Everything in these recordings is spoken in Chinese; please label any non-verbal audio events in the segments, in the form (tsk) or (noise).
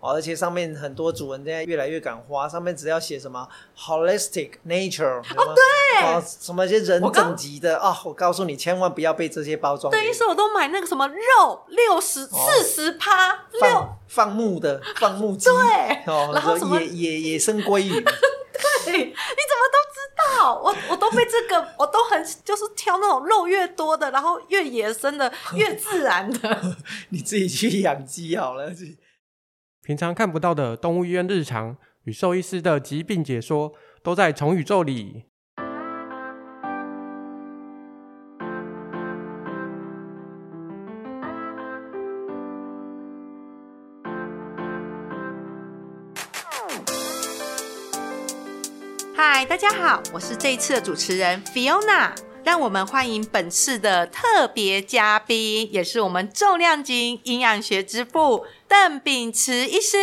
哦，而且上面很多主人现在越来越敢花，上面只要写什么 holistic nature 哦，对，哦，什么一些人整级的啊、哦，我告诉你，千万不要被这些包装。对，于是我都买那个什么肉六十四十趴六放放牧的放牧鸡，(laughs) 对，哦，然后什么野野野生鲑鱼，(laughs) 对，你怎么都知道？我我都被这个，我都很就是挑那种肉越多的，然后越野生的，越自然的。(laughs) 你自己去养鸡好了。平常看不到的动物医院日常与兽医师的疾病解说，都在宠宇宙里。嗨，大家好，我是这一次的主持人 Fiona。让我们欢迎本次的特别嘉宾，也是我们重量级营养学之父邓秉慈医师。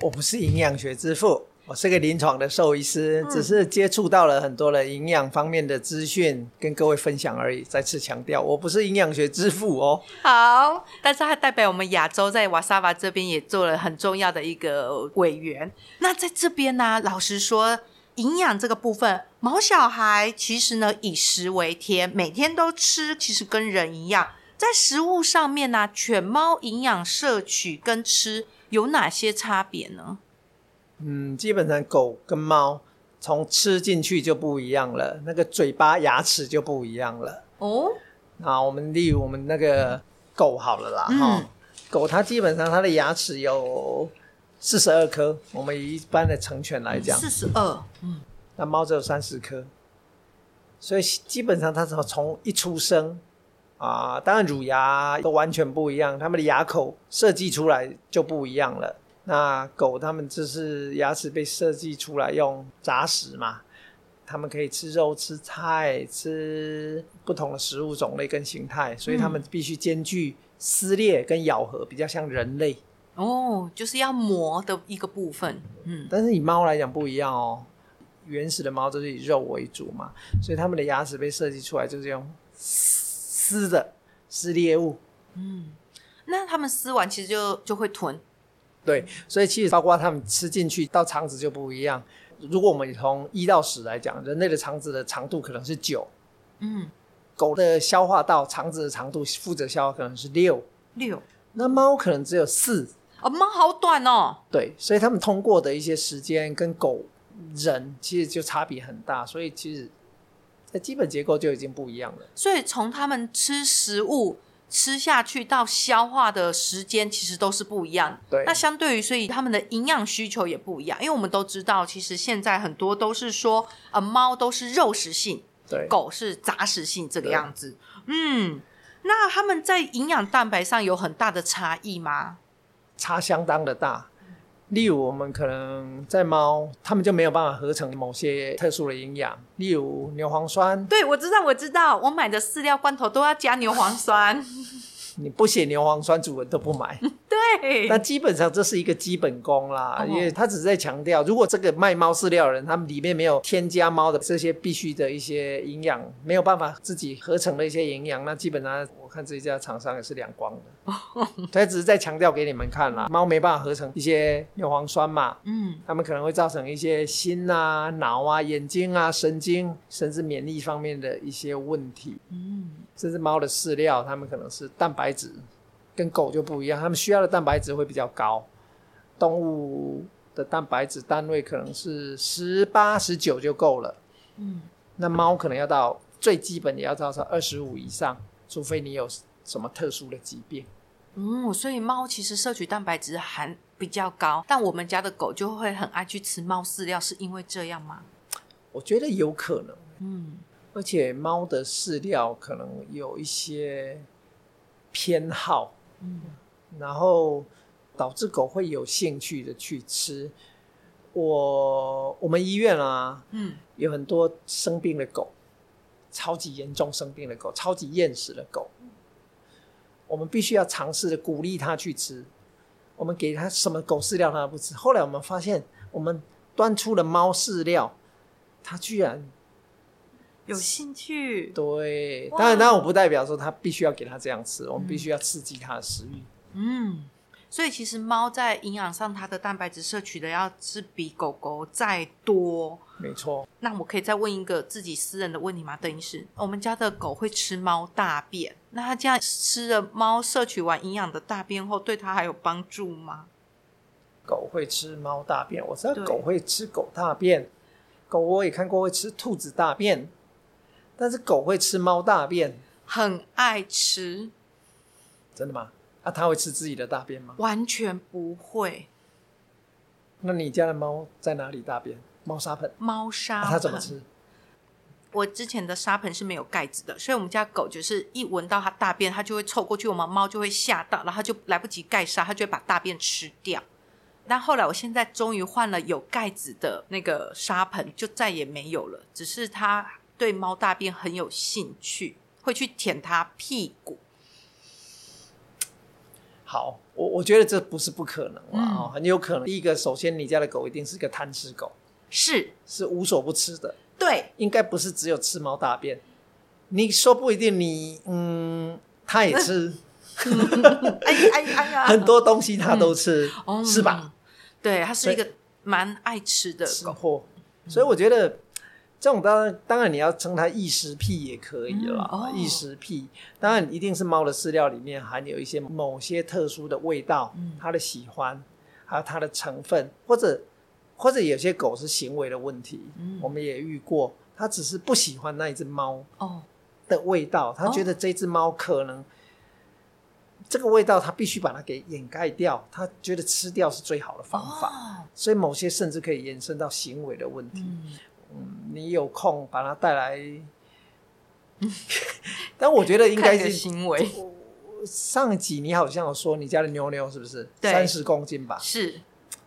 我不是营养学之父，我是个临床的兽医师，嗯，只是接触到了很多的营养方面的资讯，跟各位分享而已。再次强调，我不是营养学之父哦。好，但是他代表我们亚洲在瓦萨瓦这边也做了很重要的一个委员。那在这边呢，老实说。营养这个部分，毛小孩其实呢以食为天，每天都吃，其实跟人一样。在食物上面呢、啊，犬猫营养摄取跟吃有哪些差别呢？嗯，基本上狗跟猫从吃进去就不一样了，那个嘴巴牙齿就不一样了。哦，那我们例如我们那个狗好了啦，哈、嗯，狗它基本上它的牙齿有。四十二颗，我们以一般的成犬来讲，四十二，嗯，那猫只有三十颗，所以基本上它从从一出生啊，当然乳牙都完全不一样，它们的牙口设计出来就不一样了。那狗它们就是牙齿被设计出来用杂食嘛，它们可以吃肉、吃菜、吃不同的食物种类跟形态，所以它们必须兼具撕裂跟咬合，比较像人类。哦，就是要磨的一个部分，嗯，但是以猫来讲不一样哦。原始的猫都是以肉为主嘛，所以它们的牙齿被设计出来就是用撕的撕猎物。嗯，那他们撕完其实就就会吞。对，所以其实包括他们吃进去到肠子就不一样。如果我们从一到十来讲，人类的肠子的长度可能是九，嗯，狗的消化道肠子的长度负责消化可能是六六，那猫可能只有四。哦，猫好短哦。对，所以他们通过的一些时间跟狗、人其实就差别很大，所以其实，在基本结构就已经不一样了。所以从他们吃食物吃下去到消化的时间，其实都是不一样。对，那相对于，所以他们的营养需求也不一样，因为我们都知道，其实现在很多都是说，呃，猫都是肉食性，对，狗是杂食性这个样子。嗯，那他们在营养蛋白上有很大的差异吗？差相当的大，例如我们可能在猫，它们就没有办法合成某些特殊的营养，例如牛磺酸。对，我知道，我知道，我买的饲料罐头都要加牛磺酸。你不写牛磺酸，主人都不买。(laughs) 对，那基本上这是一个基本功啦，哦、因为他只是在强调，如果这个卖猫饲料的人，他们里面没有添加猫的这些必须的一些营养，没有办法自己合成的一些营养，那基本上我看这家厂商也是两光的。哦、他只是在强调给你们看啦，猫没办法合成一些牛磺酸嘛，嗯，它们可能会造成一些心啊、脑啊、眼睛啊、神经，甚至免疫方面的一些问题，嗯。甚至猫的饲料，它们可能是蛋白质跟狗就不一样，它们需要的蛋白质会比较高。动物的蛋白质单位可能是十八、十九就够了。嗯，那猫可能要到最基本也要到到二十五以上，除非你有什么特殊的疾病。嗯，所以猫其实摄取蛋白质含比较高，但我们家的狗就会很爱去吃猫饲料，是因为这样吗？我觉得有可能。嗯。而且猫的饲料可能有一些偏好，嗯，然后导致狗会有兴趣的去吃。我我们医院啊，嗯，有很多生病的狗，超级严重生病的狗，超级厌食的狗，我们必须要尝试的鼓励它去吃。我们给它什么狗饲料它都不吃。后来我们发现，我们端出了猫饲料，它居然。有兴趣，对，当然，当然，我不代表说他必须要给他这样吃，我们必须要刺激他的食欲。嗯，所以其实猫在营养上，它的蛋白质摄取的要是比狗狗再多。没错。那我可以再问一个自己私人的问题吗？邓医师，我们家的狗会吃猫大便，那它这样吃了猫摄取完营养的大便后，对它还有帮助吗？狗会吃猫大便，我知道狗会吃狗大便，狗我也看过会吃兔子大便，但是狗会吃猫大便，很爱吃。真的吗？啊，它会吃自己的大便吗？完全不会。那你家的猫在哪里大便？猫砂盆。猫砂它怎么吃？我之前的沙盆是没有盖子的，所以我们家狗就是一闻到它大便，它就会凑过去，我们猫就会吓到，然后它就来不及盖沙，它就会把大便吃掉。但后来我现在终于换了有盖子的那个沙盆，就再也没有了。只是它对猫大便很有兴趣，会去舔它屁股。好，我我觉得这不是不可能啊，嗯，很有可能。第一个，首先你家的狗一定是个贪吃狗，是是无所不吃的，对，应该不是只有吃猫大便。你说不一定你，嗯，它也吃，(laughs) 哎呀哎呀哎呀，很多东西它都吃，嗯，是吧？对，它是一个蛮爱吃的狗，所以我觉得。这种当然，当然你要称它异食癖也可以了。嗯。哦、异食癖。当然一定是猫的饲料里面含有一些某些特殊的味道，嗯、它的喜欢，还有它的成分，或者或者有些狗是行为的问题，嗯、我们也遇过，它只是不喜欢那一只猫的味道，它、哦、觉得这只猫可能、哦、这个味道，它必须把它给掩盖掉，它觉得吃掉是最好的方法，哦、所以某些甚至可以延伸到行为的问题。嗯。嗯，你有空把它带来，(laughs) 但我觉得应该是行为。上一集你好像有说你家的妞妞是不是？三十公斤吧？是，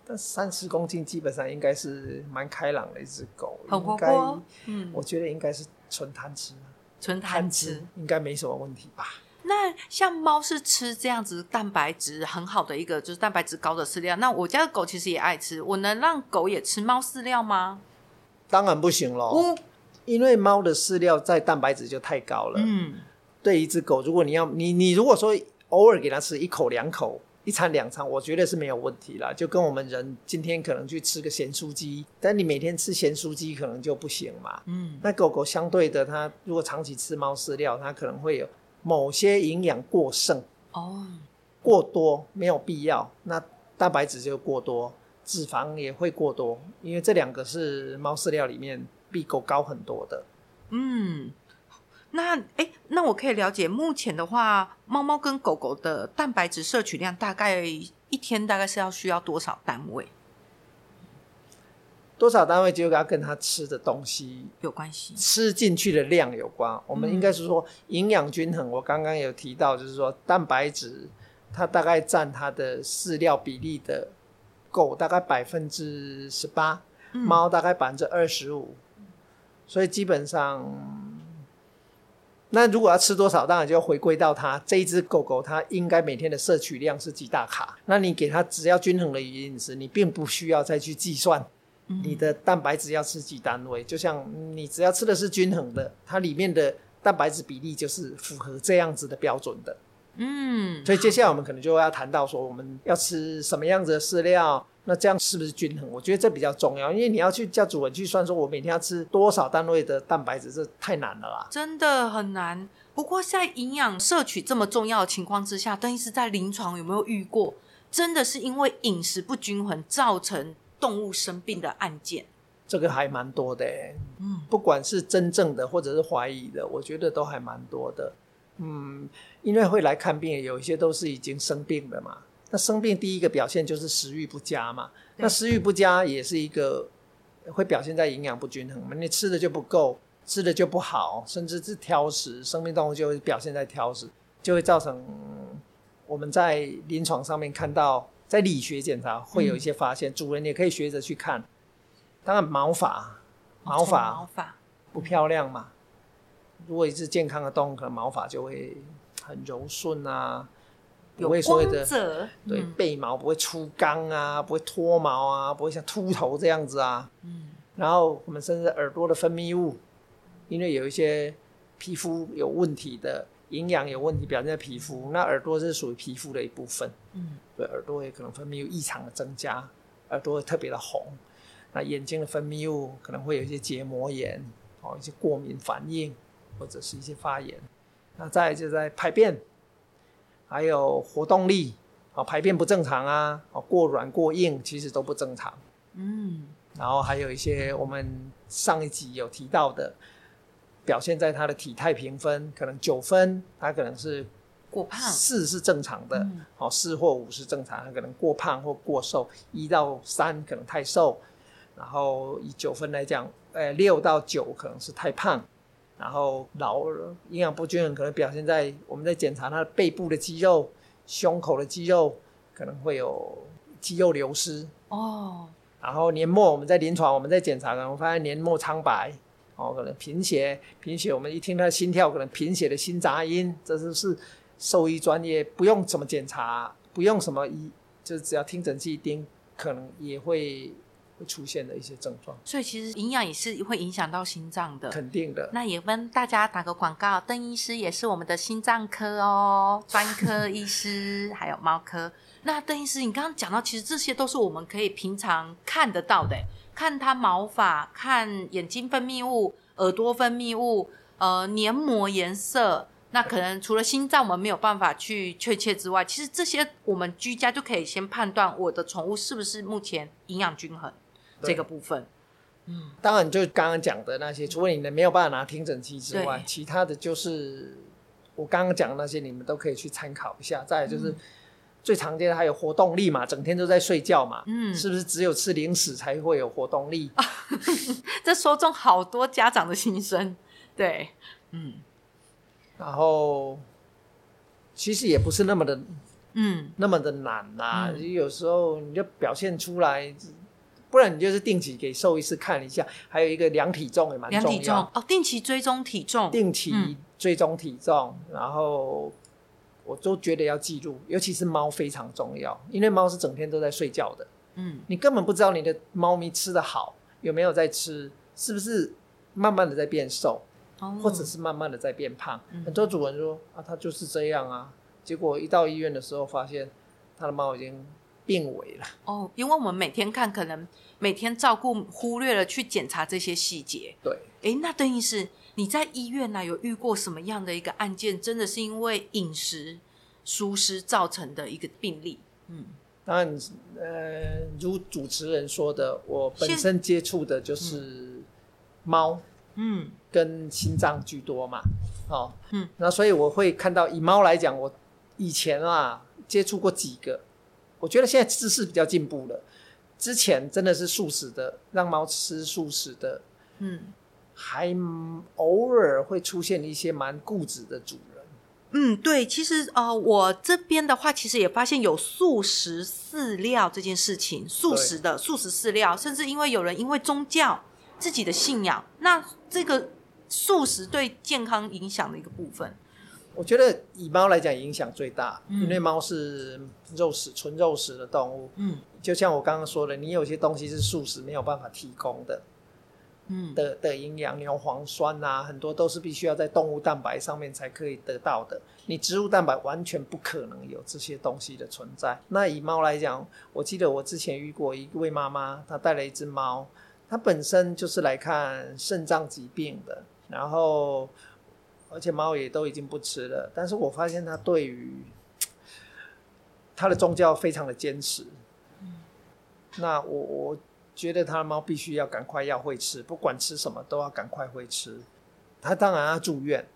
但三十公斤基本上应该是蛮开朗的一只狗，好活泼。嗯，我觉得应该是纯贪吃，纯贪吃应该没什么问题吧？那像猫是吃这样子蛋白质很好的一个就是蛋白质高的饲料，那我家的狗其实也爱吃，我能让狗也吃猫饲料吗？当然不行喽，嗯、因为猫的饲料在蛋白质就太高了。嗯，对一只狗，如果你要你你如果说偶尔给它吃一口两口，一餐两餐，我觉得是没有问题啦。就跟我们人今天可能去吃个咸酥鸡，但你每天吃咸酥鸡可能就不行嘛。嗯，那狗狗相对的，它如果长期吃猫饲料，它可能会有某些营养过剩哦，过多没有必要，那蛋白质就过多。脂肪也会过多，因为这两个是猫饲料里面比狗高很多的。嗯，那哎，那我可以了解，目前的话，猫猫跟狗狗的蛋白质摄取量大概一天大概是要需要多少单位？多少单位就要跟它吃的东西有关系，吃进去的量有关。我们应该是说营养均衡。我刚刚有提到，就是说蛋白质它大概占它的饲料比例的。狗大概百分之十八，猫大概百分之二十五，所以基本上，那如果要吃多少，当然就要回归到它这一只狗狗，它应该每天的摄取量是几大卡。那你给它只要均衡的饮食，你并不需要再去计算你的蛋白质要吃几单位。就像你只要吃的是均衡的，它里面的蛋白质比例就是符合这样子的标准的。嗯，所以接下来我们可能就要谈到说，我们要吃什么样子的饲料，那这样是不是均衡？我觉得这比较重要，因为你要去叫主人去算说，我每天要吃多少单位的蛋白质，这太难了啦，真的很难。不过在营养摄取这么重要的情况之下，邓医师在临床有没有遇过，真的是因为饮食不均衡造成动物生病的案件？这个还蛮多的，嗯，不管是真正的或者是怀疑的，我觉得都还蛮多的。嗯，因为会来看病，有一些都是已经生病了嘛。那生病第一个表现就是食欲不佳嘛。那食欲不佳也是一个会表现在营养不均衡嘛。你吃的就不够，吃的就不好，甚至是挑食。生命动物就会表现在挑食，就会造成我们在临床上面看到，在理学检查会有一些发现。嗯、主人也可以学着去看。当然毛发，毛发，毛发不漂亮嘛。如果一只健康的动物，可能毛发就会很柔顺啊，不会所谓的对背毛不会粗刚啊，不会脱毛啊，不会像秃头这样子啊。嗯，然后我们甚至耳朵的分泌物，因为有一些皮肤有问题的，营养有问题，表现在皮肤。那耳朵是属于皮肤的一部分，嗯，对，耳朵也可能分泌物异常的增加，耳朵会特别的红。那眼睛的分泌物可能会有一些结膜炎，哦，一些过敏反应，或者是一些发炎。那再来就在排便，还有活动力，哦，排便不正常啊，哦，过软过硬，其实都不正常。嗯，然后还有一些我们上一集有提到的，表现在他的体态评分，可能九分，他可能是过胖，四是正常的，哦，四或五是正常，他可能过胖或过瘦，一到三可能太瘦。然后以九分来讲，呃，六到九可能是太胖，然后老了营养不均衡，可能表现在我们在检查他的背部的肌肉、胸口的肌肉可能会有肌肉流失哦。然后年末，我们在临床我们在检查，可能发现年末苍白，哦，可能贫血，贫血我们一听他的心跳，可能贫血的心杂音，这就是兽医专业不用怎么检查，不用什么医，就是只要听诊器一听，可能也会。会出现的一些症状，所以其实营养也是会影响到心脏的，肯定的。那也跟大家打个广告，邓医师也是我们的心脏科哦，专科 (laughs) 医师，还有猫科。那邓医师，你刚刚讲到，其实这些都是我们可以平常看得到的，看它毛发，看眼睛分泌物、耳朵分泌物，呃，黏膜颜色。那可能除了心脏我们没有办法去确切之外，其实这些我们居家就可以先判断我的宠物是不是目前营养均衡。这个部分，嗯，当然就刚刚讲的那些，除了你们没有办法拿听诊器之外，其他的就是我刚刚讲的那些，你们都可以去参考一下。再来就是、嗯、最常见的还有活动力嘛，整天都在睡觉嘛，嗯，是不是只有吃零食才会有活动力？(laughs) 这说中好多家长的心声，对，嗯，然后其实也不是那么的，嗯，那么的难呐、啊嗯，有时候你就表现出来。不然你就是定期给兽医师看一下，还有一个量体重也蛮重要。量体重哦，定期追踪体重，定期追踪体重，嗯，然后我都觉得要记录，尤其是猫非常重要，因为猫是整天都在睡觉的。嗯，你根本不知道你的猫咪吃的好，有没有在吃，是不是慢慢的在变瘦，哦，或者是慢慢的在变胖。嗯，很多主人说啊，它就是这样啊，结果一到医院的时候，发现他的猫已经。病危了哦，因为我们每天看，可能每天照顾，忽略了去检查这些细节。对，哎，那邓医师，你在医院呢、啊、有遇过什么样的一个案件？真的是因为饮食疏失造成的一个病例？嗯，当然，呃，如主持人说的，我本身接触的就是猫，嗯，跟心脏居多嘛，哦，嗯，那所以我会看到以猫来讲，我以前啊接触过几个。我觉得现在知识比较进步了，之前真的是素食的，让猫吃素食的，嗯，还偶尔会出现一些蛮固执的主人。嗯，对，其实呃，我这边的话，其实也发现有素食饲料这件事情，素食的素食饲料，甚至因为有人因为宗教自己的信仰，那这个素食对健康影响的一个部分。我觉得以猫来讲影响最大，嗯，因为猫是肉食、纯肉食的动物。嗯，就像我刚刚说的，你有些东西是素食没有办法提供的，嗯的的营养，牛磺酸啊，很多都是必须要在动物蛋白上面才可以得到的。你植物蛋白完全不可能有这些东西的存在。那以猫来讲，我记得我之前遇过一位妈妈，她带了一只猫，它本身就是来看肾脏疾病的，然后。而且猫也都已经不吃了，但是我发现它对于 (tsk) 它的宗教非常的坚持。嗯，那我我觉得它的猫必须要赶快要会吃，不管吃什么都要赶快会吃。它当然要住院，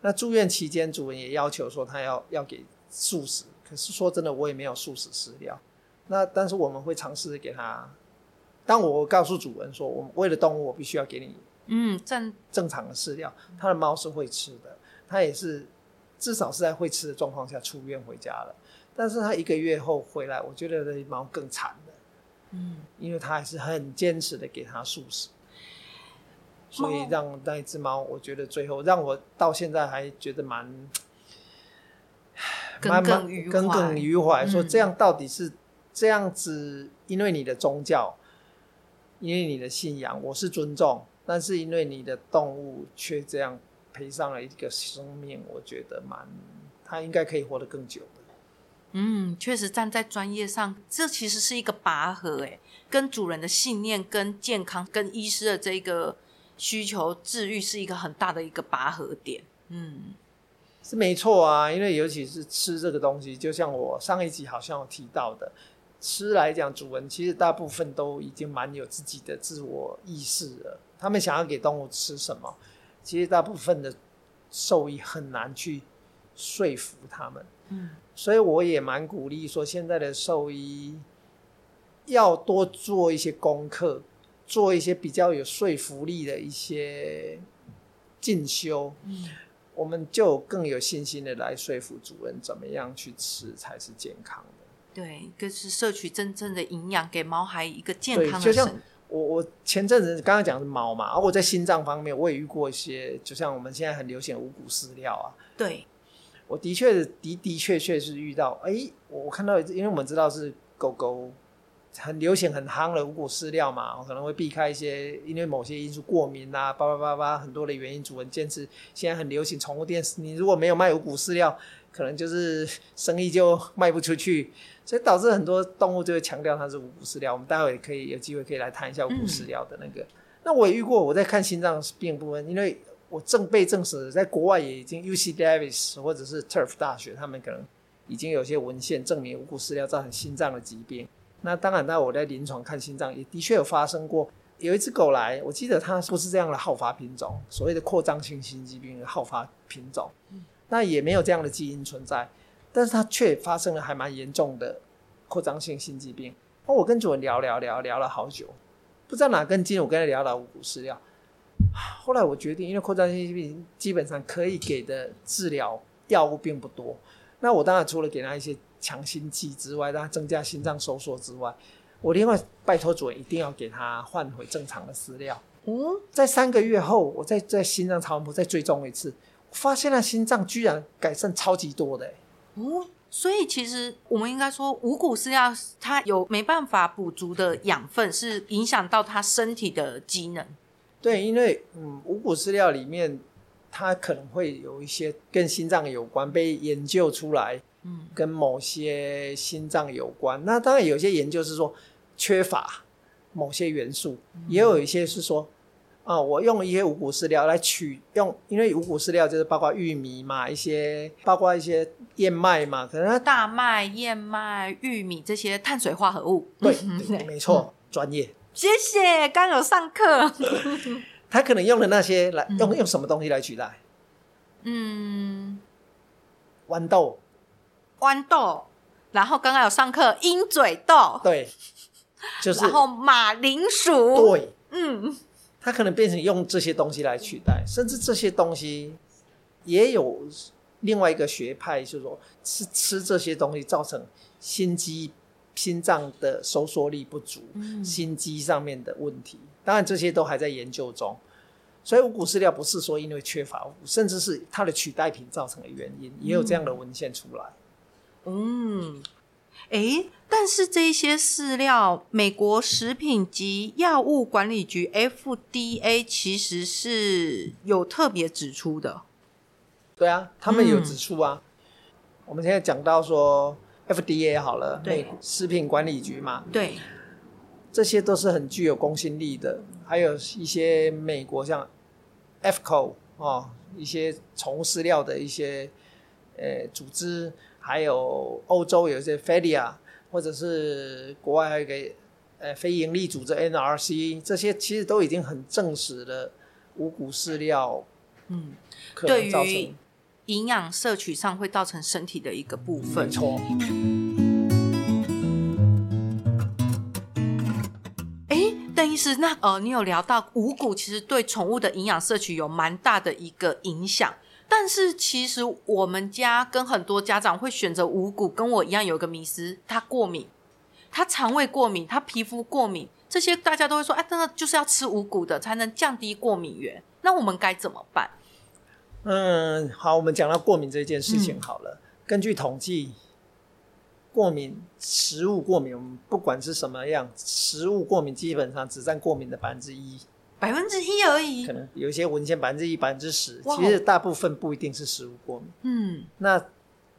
那住院期间主人也要求说他要要给素食，可是说真的我也没有素食饲料。那但是我们会尝试给它，当我告诉主人说，我为了动物，我必须要给你。嗯，正正常的饲料，他的猫是会吃的，他也是至少是在会吃的状况下出院回家了。但是他一个月后回来，我觉得这猫更惨了，嗯，因为他还是很坚持的给他素食，所以让那一只猫，我觉得最后让我到现在还觉得蛮耿耿于，耿耿于怀，说这样到底是这样子，因为你的宗教，因为你的信仰，我是尊重。但是因为你的动物却这样赔上了一个生命，我觉得蛮，它应该可以活得更久的。嗯，确实站在专业上，这其实是一个拔河，哎，跟主人的信念、跟健康、跟医师的这个需求治愈是一个很大的一个拔河点。嗯，是没错啊，因为尤其是吃这个东西，就像我上一集好像有提到的，吃来讲，主人其实大部分都已经蛮有自己的自我意识了。他们想要给动物吃什么，其实大部分的兽医很难去说服他们。嗯。所以我也蛮鼓励说，现在的兽医要多做一些功课，做一些比较有说服力的一些进修，嗯，我们就更有信心的来说服主人怎么样去吃才是健康的。对，就是摄取真正的营养，给毛孩一个健康的。就像我我前阵子刚刚讲的猫嘛，而我在心脏方面我也遇过一些，就像我们现在很流行的五谷饲料啊，对。我的确的的确确是遇到，哎、欸，我看到，因为我们知道是狗狗很流行、很夯的五谷饲料嘛，我可能会避开一些，因为某些因素过敏啊，叭叭叭叭，很多的原因，主人坚持现在很流行宠物店，你如果没有卖五谷饲料，可能就是生意就卖不出去，所以导致很多动物就会强调它是五谷饲料。我们待会也可以有机会可以来谈一下五谷饲料的那个。那我也遇过，我在看心脏病部分，因为。我正被证实，在国外也已经 UC Davis 或者是 Turf 大学，他们可能已经有些文献证明五谷饲料造成心脏的疾病。那当然，那我在临床看心脏也的确有发生过。有一只狗来，我记得它不是这样的好发品种，所谓的扩张性心肌病的好发品种，那也没有这样的基因存在，但是它却发生了还蛮严重的扩张性心肌病。哦，我跟主人聊聊聊聊了好久，不知道哪根筋，我跟他聊到五谷饲料。后来我决定，因为扩张性心肌病基本上可以给的治疗药物并不多，那我当然除了给他一些强心剂之外，让他增加心脏收缩之外，我另外拜托主人一定要给他换回正常的饲料。嗯，在三个月后，我再在心脏超音波再追踪一次，发现了心脏居然改善超级多的。哦，所以其实我们应该说，五谷饲料它有没办法补足的养分，是影响到他身体的机能。对，因为嗯，五谷饲料里面它可能会有一些跟心脏有关，被研究出来，嗯，跟某些心脏有关。那当然有些研究是说缺乏某些元素，嗯、也有一些是说啊，我用一些五谷饲料来取用，因为五谷饲料就是包括玉米嘛，一些包括一些燕麦嘛，可能大麦、燕麦、玉米这些碳水化合物。对，没错，嗯、专业。谢谢，刚有上课。(laughs) 他可能用的那些来用用什么东西来取代？嗯，豌豆，豌豆。然后刚刚有上课鹰嘴豆，对，就是。然后马铃薯，对，嗯，它可能变成用这些东西来取代，甚至这些东西也有另外一个学派，就是说吃吃这些东西造成心肌。心脏的收缩力不足，嗯、心肌上面的问题，当然这些都还在研究中。所以五谷饲料不是说因为缺乏甚至是它的取代品造成的原因，也有这样的文献出来。嗯，诶，但是这些饲料，美国食品及药物管理局 FDA 其实是有特别指出的。对啊，他们有指出啊。嗯、我们现在讲到说。FDA 好了，对，食品管理局嘛，对，这些都是很具有公信力的。还有一些美国像 AAFCO 哦，一些宠物饲料的一些呃组织，还有欧洲有一些 FEDIA，或者是国外还有一个呃非营利组织 NRC，这些其实都已经很证实了五谷饲料，嗯，可能造成。营养摄取上会造成身体的一个部分。没错。哎，邓医师，那呃，你有聊到五谷其实对宠物的营养摄取有蛮大的一个影响，但是其实我们家跟很多家长会选择五谷，跟我一样有个迷思，他过敏，他肠胃过敏，他皮肤过敏，这些大家都会说，哎，真的就是要吃五谷的才能降低过敏源，那我们该怎么办？嗯，好，我们讲到过敏这件事情好了。嗯、根据统计，过敏食物过敏，我们不管是什么样，食物过敏基本上只占过敏的百分之一，百分之一而已。可。能有一些文献百分之一、百分之十，其实大部分不一定是食物过敏。嗯，那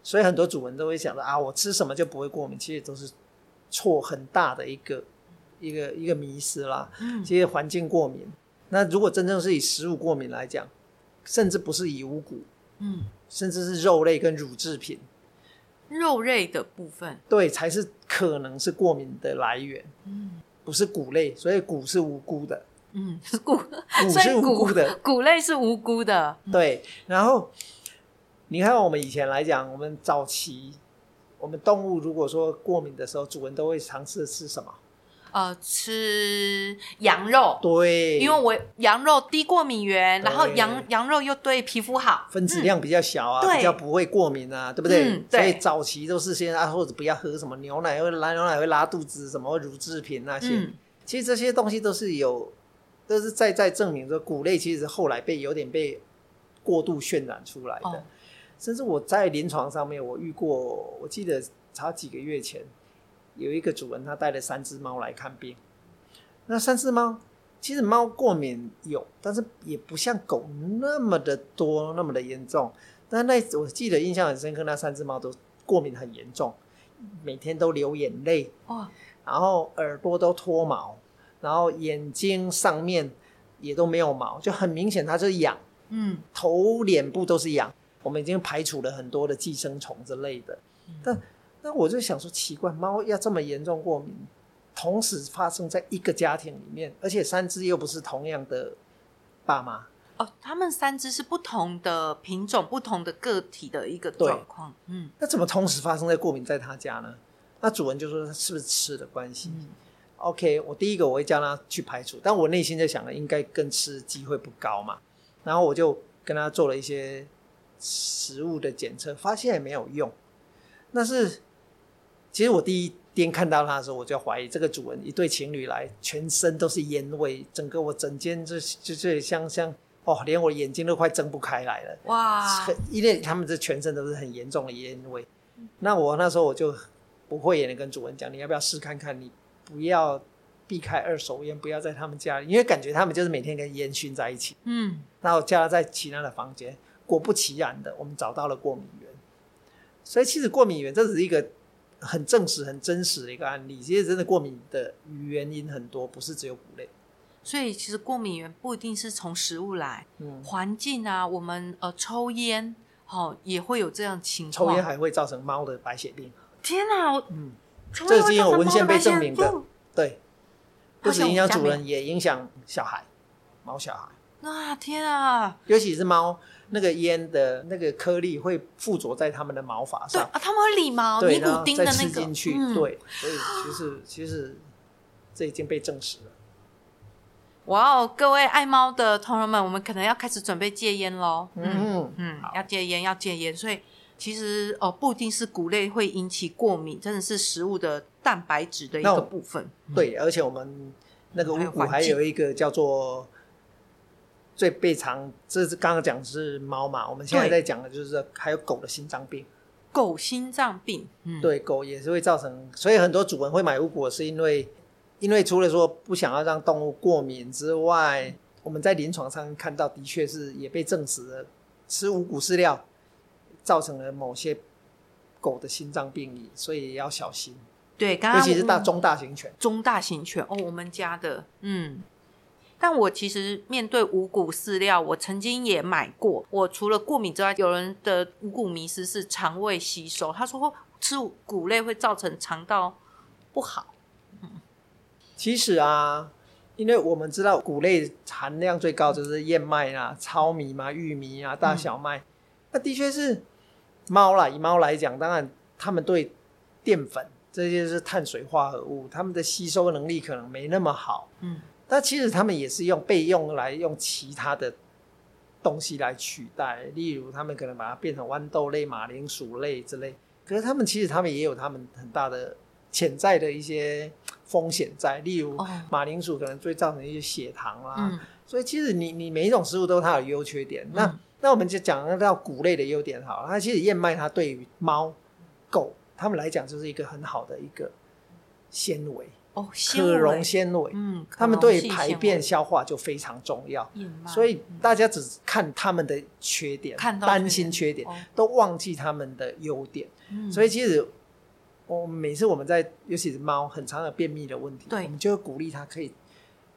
所以很多主人都会想着啊，我吃什么就不会过敏，其实都是错很大的一个一个一个迷失啦。嗯。其实环境过敏，那如果真正是以食物过敏来讲，甚至不是以五谷，嗯，甚至是肉类跟乳制品，肉类的部分，对，才是可能是过敏的来源。嗯。不是谷类，所以谷是无辜的，嗯，是谷，谷所以是无辜谷的。骨类是无辜的。对，然后你看我们以前来讲，我们早期我们动物如果说过敏的时候，主人都会尝试吃什么？呃，吃羊肉，对，因为我羊肉低过敏源，然后羊羊肉又对皮肤好，分子量比较小啊，对比较不会过敏啊，对不对？嗯对所以早期都是先啊，或者不要喝什么牛奶，会拉牛奶会拉肚子，什么乳制品那些。嗯其实这些东西都是有，都是在在证明说，谷类其实后来被有点被过度渲染出来的。哦甚至我在临床上面，我遇过，我记得差几个月前，有一个主人他带了三只猫来看病。那三只猫其实猫过敏有，但是也不像狗那么的多，那么的严重。但那我记得印象很深刻，那三只猫都过敏很严重，每天都流眼泪。哇，然后耳朵都脱毛，然后眼睛上面也都没有毛，就很明显它就是痒，嗯头脸部都是痒。我们已经排除了很多的寄生虫之类的，但那我就想说奇怪，猫要这么严重过敏，同时发生在一个家庭里面，而且三只又不是同样的爸妈，哦，它们三只是不同的品种、不同的个体的一个状况。嗯那怎么同时发生在过敏在他家呢？那主人就说是不是吃的关系？嗯 OK，我第一个我会叫他去排除，但我内心在想了，应该跟吃机会不高嘛。然后我就跟他做了一些食物的检测，发现也没有用。那是其实我第一天看到他的时候，我就怀疑这个主人一对情侣来，全身都是烟味，整个我整间就就是像像哦，连我眼睛都快睁不开来了。哇，很因为他们这全身都是很严重的烟味。那我那时候我就不会也能跟主人讲，你要不要试看看？你不要避开二手烟，不要在他们家里，因为感觉他们就是每天跟烟熏在一起。嗯然后叫他在其他的房间，果不其然的，我们找到了过敏源。所以其实过敏源这只是一个很证实、很真实的一个案例。其实真的过敏的原因很多，不是只有谷类。所以其实过敏源不一定是从食物来，嗯，环境啊，我们呃抽烟，哦也会有这样情况。抽烟还会造成猫的白血病。天哪，我嗯，这是已经有文献被证明的对，不止影响主人，也影响小孩，猫小孩。啊天啊！尤其是猫，那个烟的那个颗粒会附着在它们的毛发上，对啊，它们会理毛，尼古丁的那个，吃进去，嗯，对，所以其实其实这已经被证实了。哇哦，各位爱猫的同仁们，我们可能要开始准备戒烟喽。嗯嗯嗯，要戒烟，要戒烟。所以其实哦，不一定是谷类会引起过敏，真的是食物的蛋白质的一个部分。对，而且我们那个五谷还有一个叫做最被常，这是刚刚讲的是猫嘛，我们现在在讲的就是还有狗的心脏病。狗心脏病，嗯，对，狗也是会造成，所以很多主人会买五谷，是因为因为除了说不想要让动物过敏之外，我们在临床上看到的确是也被证实了，吃五谷饲料造成了某些狗的心脏病理，所以也要小心，对，刚刚尤其是大中大型犬。中大型犬哦，我们家的，嗯。但我其实面对五谷饲料，我曾经也买过。我除了过敏之外，有人的五谷迷失是肠胃吸收，他说吃谷类会造成肠道不好。其实啊，因为我们知道谷类含量最高就是燕麦啊、糙米嘛、玉米啊、大小麦，那的确是猫啦。以猫来讲，当然它们对淀粉这些是碳水化合物，它们的吸收能力可能没那么好。嗯，但其实它们也是用被用来用其他的东西来取代，例如他们可能把它变成豌豆类、马铃薯类之类。可是他们其实他们也有他们很大的潜在的一些风险在，例如哦马铃薯可能会造成一些血糖啦。嗯所以其实你你每一种食物都有它的优缺点。那、嗯那我们就讲到谷类的优点好了。它其实燕麦它对于猫、狗它们来讲就是一个很好的一个纤维。哦，可溶纤维，嗯，它们对排便消化就非常重要。所以大家只看它们的缺点，担心缺点，都忘记它们的优点。所以其实我每次我们在，尤其是猫，很常有便秘的问题，我们就会鼓励它可以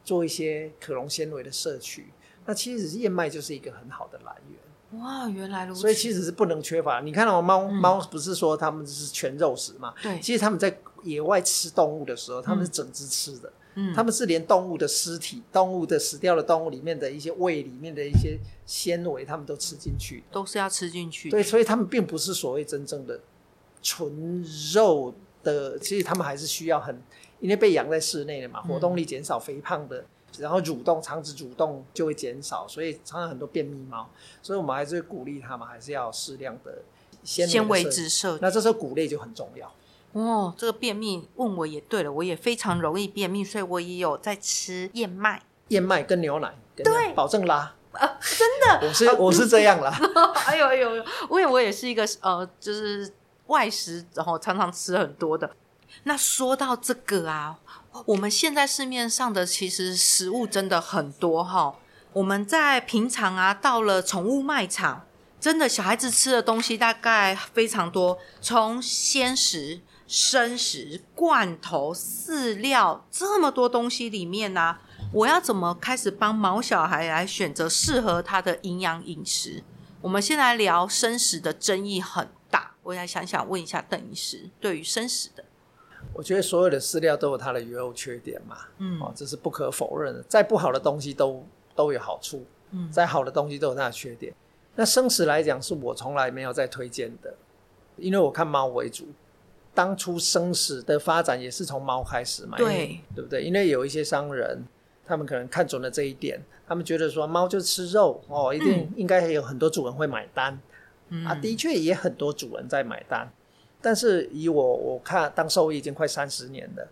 做一些可溶纤维的摄取。那其实燕麦就是一个很好的来源。哇，原来如此！所以其实是不能缺乏。你看到猫猫不是说它们是全肉食嘛？对，其实他们在野外吃动物的时候，他们是整只吃的。嗯，他们是连动物的尸体、动物的死掉的动物里面的一些胃里面的一些纤维，他们都吃进去，都是要吃进去。对，所以他们并不是所谓真正的纯肉的，其实他们还是需要很，因为被养在室内的嘛，活动力减少，肥胖的。然后蠕动，肠子蠕动就会减少，所以常常很多便秘猫，所以我们还是会鼓励他们，还是要适量的纤维质摄。那这时候谷类就很重要。哦，这个便秘问我也对了，我也非常容易便秘，所以我也有在吃燕麦，燕麦跟牛奶，对，保证拉。啊，真的，我是我是这样啦。(laughs) 哎呦哎呦，我也我也是一个呃，就是外食，然后常常吃很多的。那说到这个啊。我们现在市面上的其实食物真的很多哈，我们在平常啊，到了宠物卖场，真的小孩子吃的东西大概非常多，从鲜食、生食、罐头、饲料这么多东西里面呢、我要怎么开始帮毛小孩来选择适合他的营养饮食？我们先来聊生食的争议很大，我来想想问一下邓医师，对于生食的。我觉得所有的饲料都有它的优缺点嘛，嗯，哦，这是不可否认的。再不好的东西都都有好处，嗯，再好的东西都有它的缺点。那生食来讲，是我从来没有在推荐的，因为我看猫为主。当初生食的发展也是从猫开始嘛，对，对不对？因为有一些商人，他们可能看准了这一点，他们觉得说猫就吃肉哦，一定应该有很多主人会买单，嗯，啊，的确也很多主人在买单。但是以我我看当兽医已经快三十年了，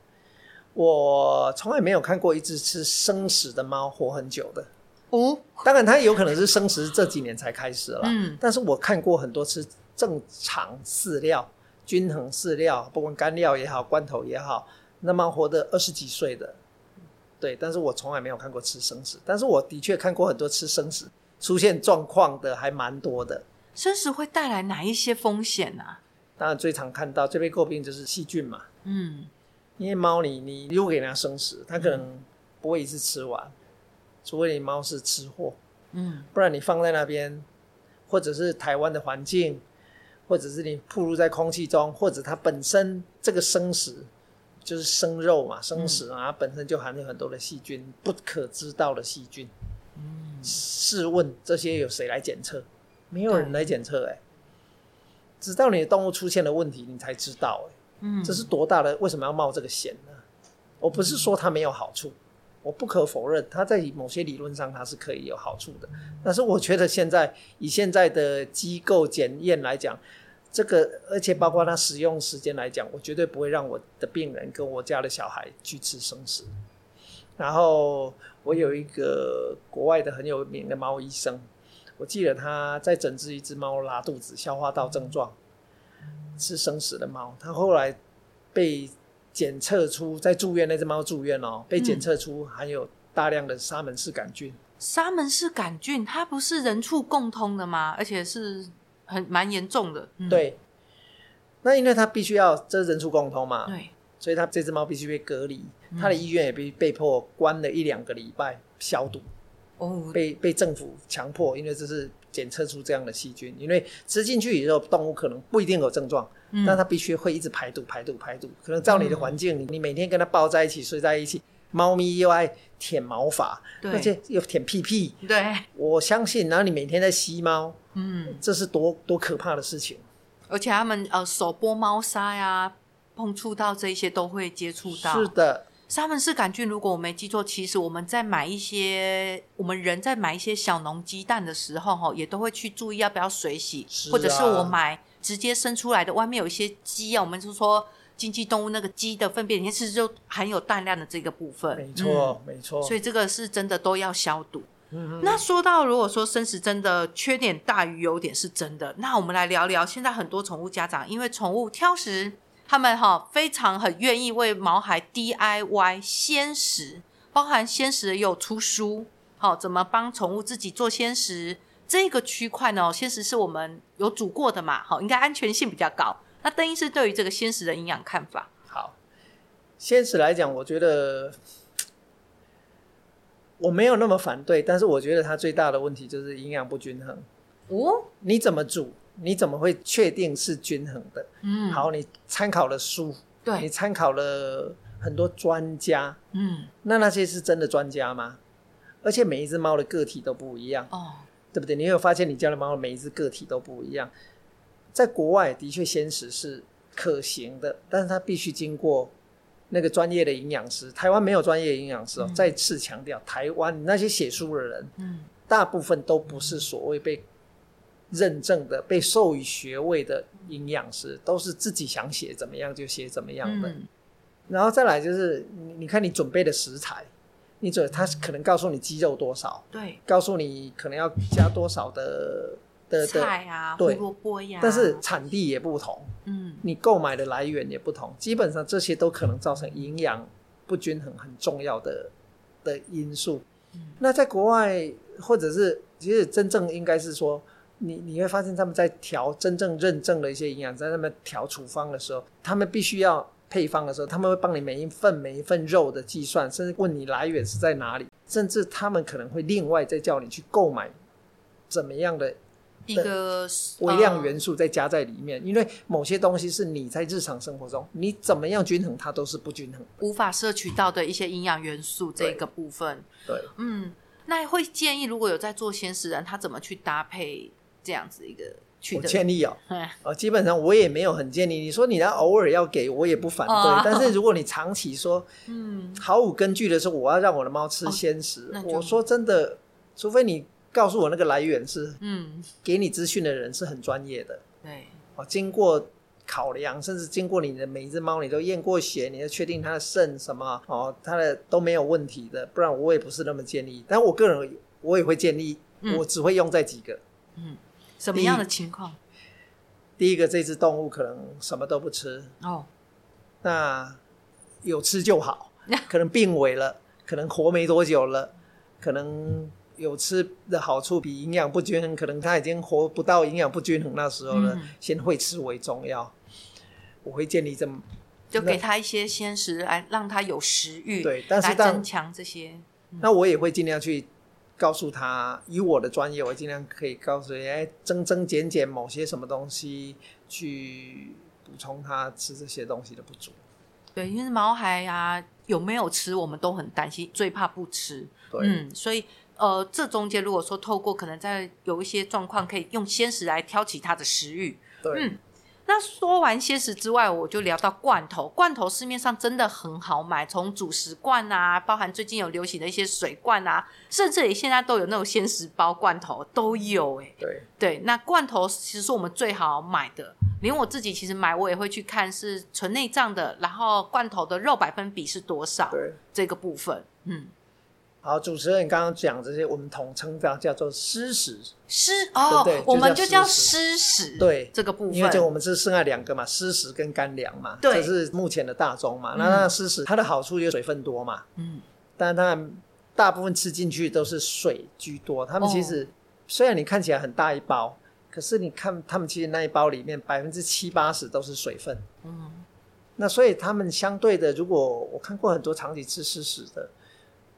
我从来没有看过一只吃生食的猫活很久的。哦，当然它有可能是生食这几年才开始了。嗯，但是我看过很多吃正常饲料、均衡饲料，不管干料也好、罐头也好，那猫活的二十几岁的。对，但是我从来没有看过吃生食，但是我的确看过很多吃生食出现状况的还蛮多的。生食会带来哪一些风险呢、啊？当然，最常看到最被诟病就是细菌嘛。嗯，因为猫你你如果给它生食，它可能不会一次吃完，除非你猫是吃货。嗯，不然你放在那边，或者是台湾的环境，或者是你暴露在空气中，或者它本身这个生食就是生肉嘛，生食啊，它本身就含有很多的细菌，不可知道的细菌。嗯，试问这些有谁来检测？没有人来检测哎。直到你的动物出现了问题，你才知道，欸，嗯，这是多大的？为什么要冒这个险呢？我不是说它没有好处，我不可否认，它在某些理论上它是可以有好处的。但是我觉得现在以现在的机构检验来讲，这个而且包括它使用时间来讲，我绝对不会让我的病人跟我家的小孩去吃生食。然后我有一个国外的很有名的猫医生。我记得他在整治一只猫拉肚子、消化道症状，是生死的猫。他后来被检测出，在住院那只猫住院哦，被检测出含有大量的沙门氏杆菌。沙门氏杆菌，它不是人畜共通的吗？而且是很蛮严重的。嗯、对。那因为它必须要这是人畜共通嘛，对，所以它这只猫必须被隔离，它的医院也被被迫关了一两个礼拜消毒。哦，被被政府强迫，因为这是检测出这样的细菌。因为吃进去以后，动物可能不一定有症状，嗯、但它必须会一直排毒、排毒、排毒。可能照你的环境，嗯、你每天跟它抱在一起、睡在一起，猫咪又爱舔毛发，而且又舔屁屁。对，我相信，然后你每天在吸猫，嗯，这是多多可怕的事情。而且他们呃手拨猫砂呀，碰触到这些都会接触到。是的。沙门氏杆菌，如果我没记错，其实我们在买一些我们人在买一些小农鸡蛋的时候，哈，也都会去注意要不要水洗，啊、或者是我买直接生出来的，外面有一些鸡啊，我们就说经济动物那个鸡的粪便里面其实就含有大量的这个部分。没错，嗯、没错。所以这个是真的都要消毒。那说到如果说生食真的缺点大于优点是真的，那我们来聊聊现在很多宠物家长因为宠物挑食。他们哈非常很愿意为毛孩 DIY 鲜食，包含鲜食有出书，好怎么帮宠物自己做鲜食。这个区块呢，鲜食是我们有煮过的嘛，好应该安全性比较高。那邓医师对于这个鲜食的营养看法？好，鲜食来讲，我觉得我没有那么反对，但是我觉得它最大的问题就是营养不均衡。哦，你怎么煮？你怎么会确定是均衡的？嗯，好，你参考了书，对，你参考了很多专家，嗯，那那些是真的专家吗？而且每一只猫的个体都不一样，哦，对不对？你有发现你家的猫每一只个体都不一样？在国外的确鲜食是可行的，但是它必须经过那个专业的营养师。台湾没有专业营养师哦。嗯、再次强调，台湾那些写书的人，嗯，大部分都不是所谓被认证的、被授予学位的营养师，都是自己想写怎么样就写怎么样的。嗯、然后再来就是，你看你准备的食材，你准他可能告诉你鸡肉多少，对，告诉你可能要加多少的。的菜啊，胡萝卜呀，但是产地也不同，嗯，你购买的来源也不同，基本上这些都可能造成营养不均衡很重要的的因素。嗯，那在国外，或者是其实真正应该是说，你你会发现他们在调真正认证的一些营养，在他们调处方的时候，他们必须要配方的时候，他们会帮你每一份每一份肉的计算，甚至问你来源是在哪里，甚至他们可能会另外再叫你去购买怎么样的。一个微量元素再加在里面，嗯、因为某些东西是你在日常生活中你怎么样均衡，它都是不均衡，无法摄取到的一些营养元素这个部分。对，对嗯，那会建议如果有在做鲜食人，他怎么去搭配这样子一个取？我建议哦，哦，(laughs) 基本上我也没有很建议。你说你要偶尔要给我也不反对，哦、但是如果你长期说，嗯，毫无根据的说我要让我的猫吃鲜食，哦、我说真的，除非你。告诉我那个来源是，嗯，给你资讯的人是很专业的，对，哦，经过考量，甚至经过你的每一只猫，你都验过血，你要确定它的肾什么，哦，它的都没有问题的，不然我也不是那么建议。但我个人我也会建议，嗯、我只会用这几个，嗯，什么样的情况？第一个，这只动物可能什么都不吃，哦，那有吃就好，(laughs) 可能病危了，可能活没多久了，可能。有吃的好处比营养不均衡，可能它已经活不到营养不均衡那时候了。嗯、先会吃为重要。我会建立这么，就给他一些鲜食来让他有食欲，对，但是来增强这些。那我也会尽量去告诉他，以我的专业，我尽量可以告诉你，哎，增增减减某些什么东西，去补充他吃这些东西的不足。对，因为毛孩啊，有没有吃，我们都很担心，最怕不吃。对，嗯，所以。呃，这中间如果说透过可能在有一些状况，可以用鲜食来挑起他的食欲。对，嗯，那说完鲜食之外，我就聊到罐头。罐头市面上真的很好买，从主食罐啊，包含最近有流行的一些水罐啊，甚至于现在都有那种鲜食包罐头都有哎。对对，那罐头其实是我们最好买的，连我自己其实买我也会去看是纯内脏的，然后罐头的肉百分比是多少，对这个部分，嗯。好，主持人刚刚讲这些，我们统称这样叫做湿食。湿哦，对对我们就叫湿食。对，这个部分，因为这我们是剩下两个嘛，湿食跟干粮嘛，对，这是目前的大宗嘛。那那湿食它的好处就是水分多嘛，嗯，但它大部分吃进去都是水居多。他们其实、哦、虽然你看起来很大一包，可是你看他们其实那一包里面百分之七八十都是水分。嗯，那所以他们相对的，如果我看过很多长期吃湿食的。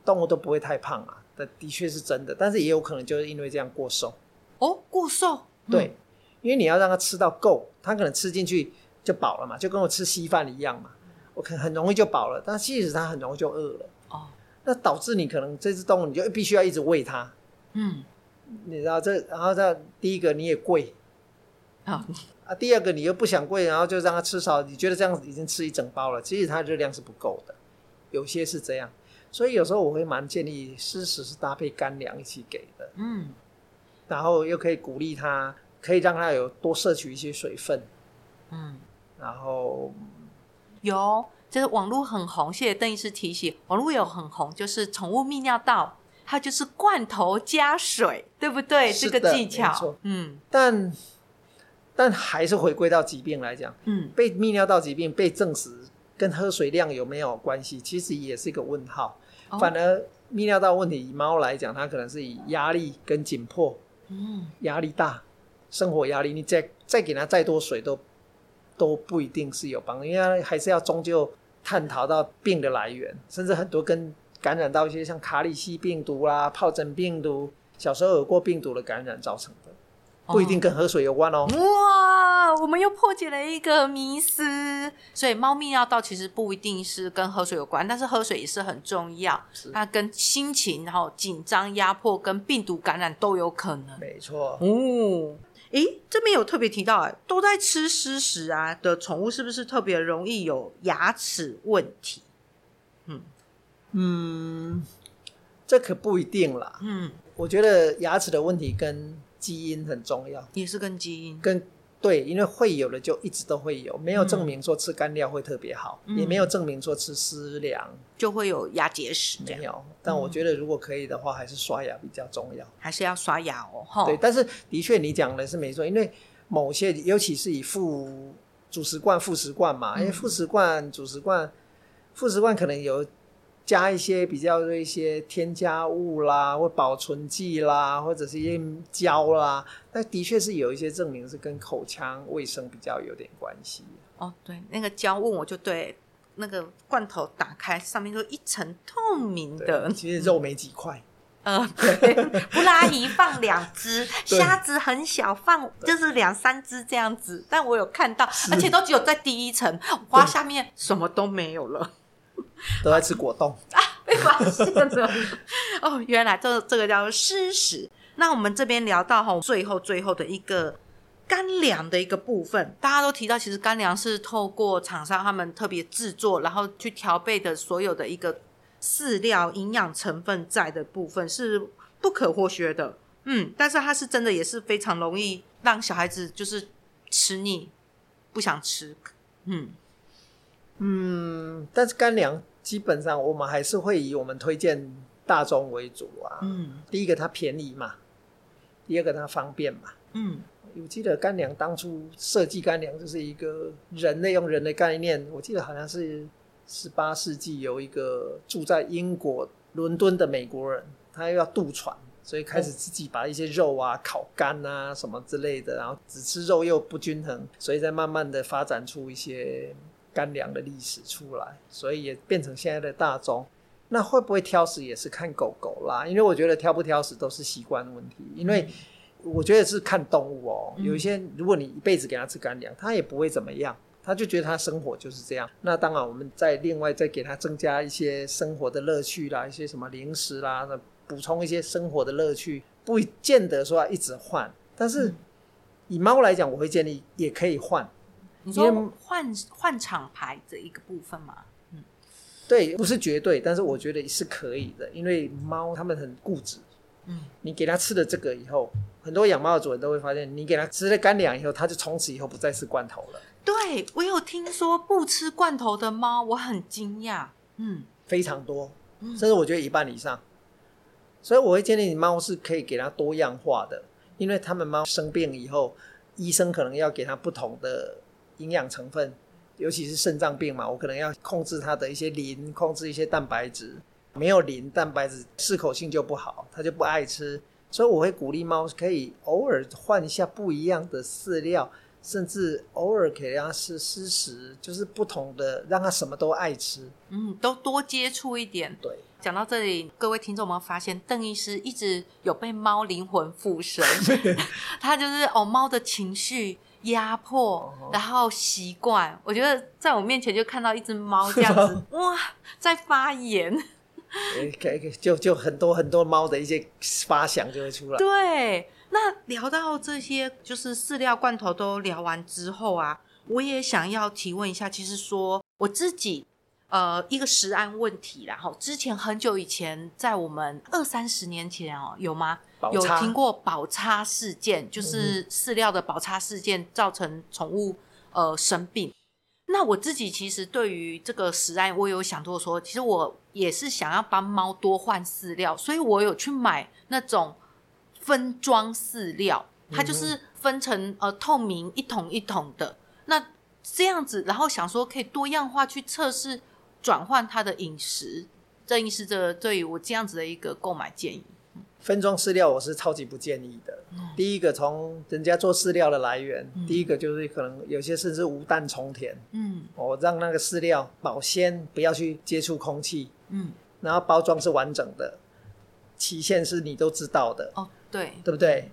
动物都不会太胖啊，的的确是真的，但是也有可能就是因为这样过瘦。哦，过瘦？对，嗯、因为你要让它吃到够，它可能吃进去就饱了嘛，就跟我吃稀饭一样嘛，我可能很容易就饱了，但其实它很容易就饿了。哦，那导致你可能这只动物你就必须要一直喂它。嗯，你知道这，然后这第一个你也贵，啊、哦、啊，第二个你又不想贵，然后就让它吃少，你觉得这样已经吃一整包了，其实它热量是不够的，有些是这样。所以有时候我会蛮建议湿食是搭配干粮一起给的，嗯，然后又可以鼓励他，可以让他有多摄取一些水分，嗯，然后有就是网络很红，谢谢邓医师提醒，网络有很红，就是宠物泌尿道，它就是罐头加水，对不对？这个技巧，嗯，但但还是回归到疾病来讲，嗯，被泌尿道疾病被证实跟喝水量有没有关系，其实也是一个问号。哦、反而泌尿道问题以猫来讲，它可能是以压力跟紧迫，嗯，压力大，生活压力，你再再给它再多水都都不一定是有帮助，因为还是要终究探讨到病的来源，甚至很多跟感染到一些像卡里西病毒啦、疱疹病毒，小时候有过病毒的感染造成的。不一定跟喝水有关哦。哇，我们又破解了一个迷思。所以猫咪尿道其实不一定是跟喝水有关，但是喝水也是很重要。是它跟心情、然后紧张、压迫跟病毒感染都有可能。没错。哦，诶，这边有特别提到，哎，都在吃湿食啊的宠物，是不是特别容易有牙齿问题？嗯嗯，这可不一定啦。嗯，我觉得牙齿的问题跟基因很重要，也是跟基因跟对，因为会有的就一直都会有，没有证明说吃干料会特别好，嗯、也没有证明说吃湿粮就会有牙结石。没有，但我觉得如果可以的话，还是刷牙比较重要，还是要刷牙哦。对，但是的确你讲的是没错，因为某些尤其是以副主食罐、副食罐嘛，因为副食罐、主食罐、副食罐可能有。加一些比较的一些添加物啦，或保存剂啦，或者是一些胶啦，那的确是有一些证明是跟口腔卫生比较有点关系。哦，对，那个胶问我就对，那个罐头打开上面就一层透明的，其实肉没几块。嗯、呃，对，(laughs) 布拉提放两只，(laughs) 虾子很小，放就是两三只这样子，但我有看到，而且都只有在第一层，哇，下面什么都没有了。(laughs) 都在吃果冻 (laughs) 啊！被发现了哦，原来这这个叫做湿食。那我们这边聊到哈，最后最后的一个干粮的一个部分，大家都提到，其实干粮是透过厂商他们特别制作，然后去调配的所有的一个饲料营养成分在的部分是不可或缺的。嗯，但是它是真的也是非常容易让小孩子就是吃腻，不想吃。嗯。嗯，但是干粮基本上我们还是会以我们推荐大众为主啊。嗯，第一个它便宜嘛，第二个它方便嘛。嗯，我记得干粮当初设计干粮就是一个人类用人的概念。我记得好像是十八世纪有一个住在英国伦敦的美国人，他又要渡船，所以开始自己把一些肉啊烤干啊什么之类的，然后只吃肉又不均衡，所以再慢慢的发展出一些。干粮的历史出来，所以也变成现在的大宗。那会不会挑食也是看狗狗啦，因为我觉得挑不挑食都是习惯问题。因为我觉得是看动物哦、有一些如果你一辈子给它吃干粮，它也不会怎么样，它就觉得它生活就是这样。那当然，我们再另外再给它增加一些生活的乐趣啦，一些什么零食啦，补充一些生活的乐趣，不见得说要一直换。但是以猫来讲，我会建议也可以换。你说换换厂牌这一个部分吗？嗯，对，不是绝对，但是我觉得是可以的，因为猫它们很固执。嗯，你给它吃了这个以后，很多养猫的主人都会发现，你给它吃了干粮以后，它就从此以后不再吃罐头了。对，我有听说不吃罐头的猫，我很惊讶。嗯，非常多，甚至我觉得一半以上。所以我会建议你猫是可以给它多样化的，因为它们猫生病以后，医生可能要给它不同的。营养成分，尤其是肾脏病嘛，我可能要控制它的一些磷，控制一些蛋白质。没有磷，蛋白质适口性就不好，它就不爱吃。所以我会鼓励猫可以偶尔换一下不一样的饲料，甚至偶尔给它吃湿食，就是不同的，让它什么都爱吃。嗯，都多接触一点。对，讲到这里，各位听众有没有发现，邓医师一直有被猫灵魂附身？(laughs) 他就是哦，猫的情绪。压迫，然后习惯。我觉得在我面前就看到一只猫这样子，(laughs) 哇，在发言。可以，可以，就就很多很多猫的一些发想就会出来。对，那聊到这些，就是饲料罐头都聊完之后啊，我也想要提问一下，其实说我自己。呃，一个食安问题啦，哈，之前很久以前，在我们二三十年前哦，有吗？有听过宝叉事件，就是饲料的宝叉事件造成宠物呃生病。那我自己其实对于这个食安，我有想过说，其实我也是想要帮猫多换饲料，所以我有去买那种分装饲料，它就是分成呃透明一桶一桶的，那这样子，然后想说可以多样化去测试转换他的饮食。邓医师，这对于我这样子的一个购买建议，分装饲料我是超级不建议的。嗯、第一个，从人家做饲料的来源，嗯、第一个就是可能有些甚至无氮重填，嗯，我、哦、让那个饲料保鲜，不要去接触空气，嗯，然后包装是完整的，期限是你都知道的，哦，对，对不对？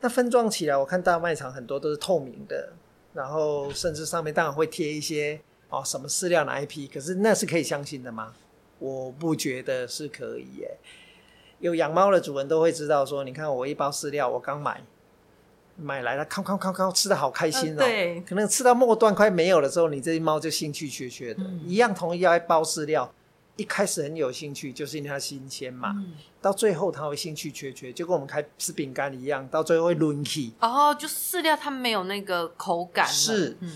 那分装起来，我看大卖场很多都是透明的，然后甚至上面当然会贴一些哦什么饲料哪一批，可是那是可以相信的吗？我不觉得是可以耶。有养猫的主人都会知道说，你看我一包饲料，我刚买买来了，康康康康吃的好开心哦。对，可能吃到末端快没有的时候，你这只猫就兴趣缺缺的。嗯、一样同样一包饲料，一开始很有兴趣，就是因为它新鲜嘛。嗯、到最后它会兴趣缺缺，就跟我们开吃饼干一样，到最后会抡起。哦，就饲料它没有那个口感。是。嗯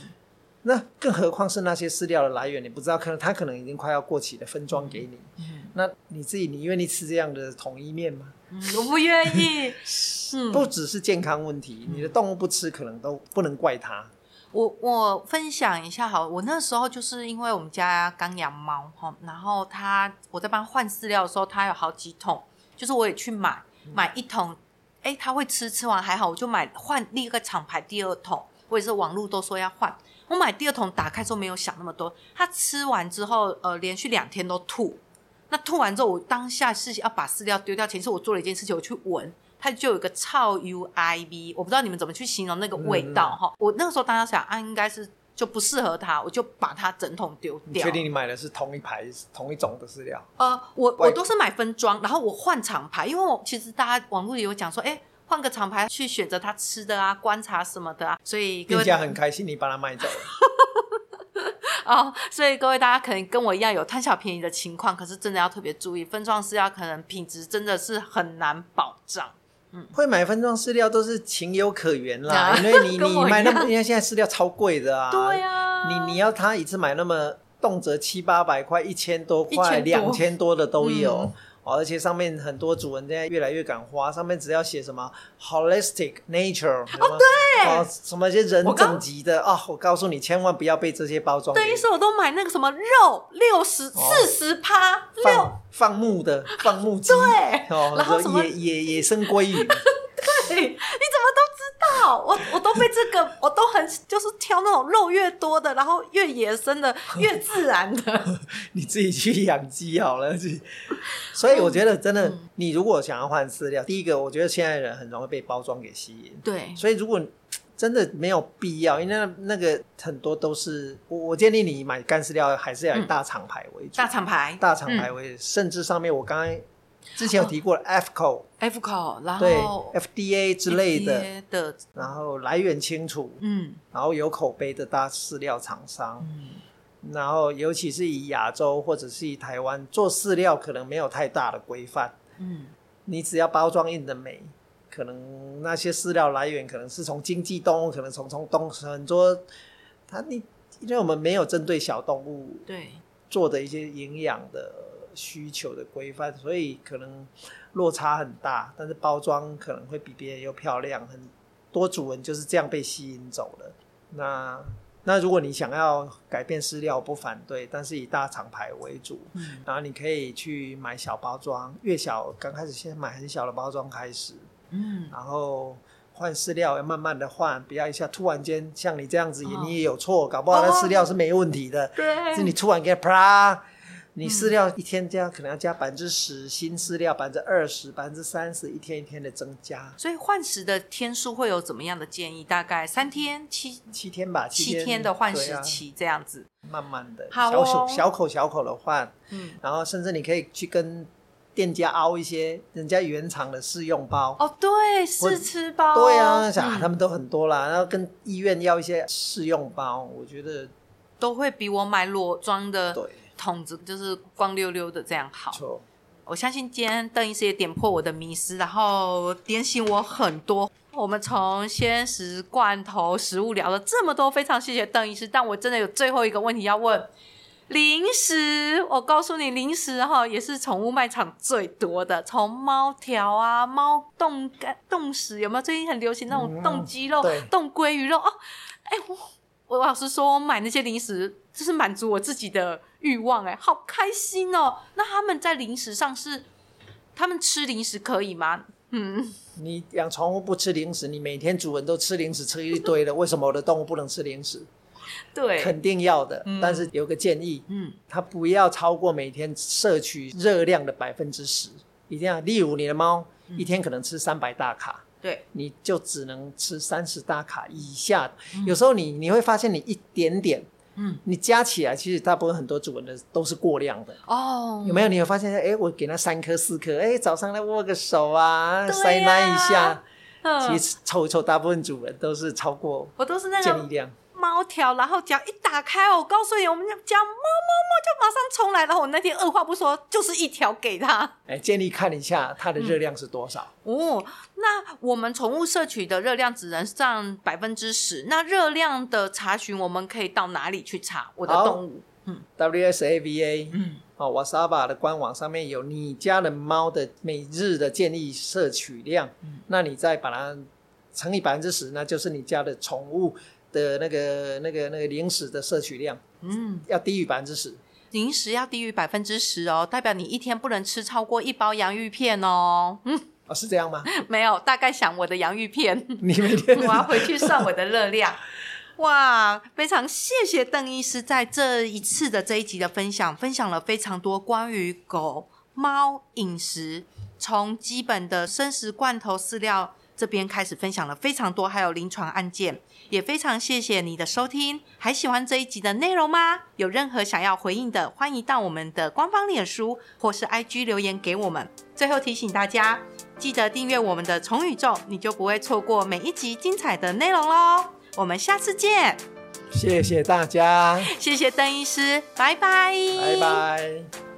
那更何况是那些饲料的来源，你不知道，可能它可能已经快要过期了，分装给你。嗯、那你自己，你愿意吃这样的统一面吗？嗯、我不愿意。(laughs) 不只是健康问题，嗯、你的动物不吃，可能都不能怪它。我我分享一下好，我那时候就是因为我们家刚养猫哈，然后他我在帮他换饲料的时候，他有好几桶，就是我也去买买一桶，哎，他会吃，吃完还好，我就买换另一个厂牌第二桶，或者是网络都说要换。我买第二桶打开之后没有想那么多，他吃完之后，呃，连续两天都吐。那吐完之后，我当下是要把饲料丢掉前，是我做了一件事情，我去闻，它就有一个超 U I V，我不知道你们怎么去形容那个味道哈。嗯、我那个时候当时想啊，应该是就不适合它，我就把它整桶丢掉。你确定你买的是同一排、同一种的饲料？呃，我我都是买分装，然后我换厂牌，因为我其实大家网络也有讲说，哎。换个厂牌去选择他吃的啊，观察什么的啊，所以各位店家很开心，你把它卖走了。(laughs) 哦，所以各位大家可能跟我一样有贪小便宜的情况，可是真的要特别注意，分装饲料可能品质真的是很难保障。嗯，会买分装饲料都是情有可原啦，(laughs) 因为你你买那么，因为现在饲料超贵的啊。对啊，你你要他一次买那么动辄七八百块、一千多块、两千多的都有。嗯而且上面很多主人现在越来越敢花，上面只要写什么 holistic nature 哦，对，哦，什么一些人整级的啊，我告诉你，千万不要被这些包装。对，于是我都买那个什么肉六十四十趴六放牧的放牧鸡，对，哦，然后野野野生鲑鱼，对，(laughs) 你怎么都知道。我我都被这个，我都很就是挑那种肉越多的，然后越野生的，越自然的。(laughs) 你自己去养鸡好了，所以我觉得真的，嗯、你如果想要换饲料，第一个我觉得现在人很容易被包装给吸引。对，所以如果真的没有必要，因为那那个很多都是我我建议你买干饲料还是要以大厂牌为主，大厂牌，大厂牌为主，嗯、甚至上面我刚才。之前有提过 AAFCO，AAFCO，然后对 FDA 之类的。的，然后来源清楚，嗯，然后有口碑的大饲料厂商，嗯，然后尤其是以亚洲或者是以台湾做饲料，可能没有太大的规范，嗯，你只要包装印的美，可能那些饲料来源可能是从经济动物，可能从从东很多，它你因为我们没有针对小动物对。做的一些营养的。需求的规范，所以可能落差很大，但是包装可能会比别人又漂亮，很多主人就是这样被吸引走了。那那如果你想要改变饲料，不反对，但是以大厂牌为主。嗯，然后你可以去买小包装，越小刚开始先买很小的包装开始。嗯，然后换饲料要慢慢的换，不要一下突然间像你这样子，你也有错，搞不好那饲料是没问题的，对，是你突然给它啪。你饲料一天加可能要加百分之十，新饲料百分之二十、百分之三十，一天一天的增加。所以换食的天数会有怎么样的建议？大概三天、七七天吧，七天，的换食期这样子。啊、慢慢的，好哦、小口小口小口的换，嗯，然后甚至你可以去跟店家凹一些人家原厂的试用包。哦，对，试吃包。对啊，想、嗯、他们都很多啦，然后跟医院要一些试用包，我觉得都会比我买裸装的。对。桶子就是光溜溜的这样好，我相信今天邓医师也点破我的迷思，然后点醒我很多。我们从鲜食、罐头、食物聊了这么多，非常谢谢邓医师。但我真的有最后一个问题要问，零食，我告诉你，零食哈也是宠物卖场最多的，从猫条啊、猫冻干、冻食，有没有？最近很流行那种冻鸡肉、冻、嗯、鲑鱼肉哦。哎，我我老实说，我买那些零食就是满足我自己的欲望，哎，好开心哦。那他们在零食上是，他们吃零食可以吗？嗯，你养宠物不吃零食，你每天主人都吃零食吃一堆了，为什么我的动物不能吃零食？对，肯定要的，嗯、但是有个建议，嗯，它不要超过每天摄取热量的百分之十，一定要。例如你的猫一天可能吃三百大卡，对、嗯，你就只能吃三十大卡以下。嗯、有时候你你会发现你一点点，嗯，你加起来其实大部分很多主人的都是过量的哦。有没有？你会发现，哎，我给他三颗四颗，哎，早上来握个手啊，塞奶一下，其实抽一凑，大部分主人都是超过，我都是那建议量。猫条，然后只要一打开，我告诉你，我们家猫猫猫就马上冲来，然后我那天二话不说，就是一条给他。哎，建议看一下它的热量是多少。嗯、哦，那我们宠物摄取的热量只能占百分之十。那热量的查询，我们可以到哪里去查？我的动物，嗯，WSAVA，嗯，哦，Wasava 的官网上面有你家的猫的每日的建议摄取量。嗯，那你再把它乘以百分之十，那就是你家的宠物。的那个、那个、那个零食的摄取量，嗯，要低于百分之十。零食要低于百分之十哦，代表你一天不能吃超过一包洋芋片哦。嗯，哦，是这样吗？(laughs) 没有，大概想我的洋芋片。你每天 (laughs) 我要回去算我的热量。(laughs) 哇，非常谢谢邓医师在这一次的这一集的分享，分享了非常多关于狗猫饮食，从基本的生食罐头饲料。这边开始分享了非常多，还有临床案件，也非常谢谢你的收听。还喜欢这一集的内容吗？有任何想要回应的，欢迎到我们的官方脸书或是 IG 留言给我们。最后提醒大家，记得订阅我们的宠宇宙，你就不会错过每一集精彩的内容喽。我们下次见，谢谢大家，谢谢邓医师，拜拜，拜拜。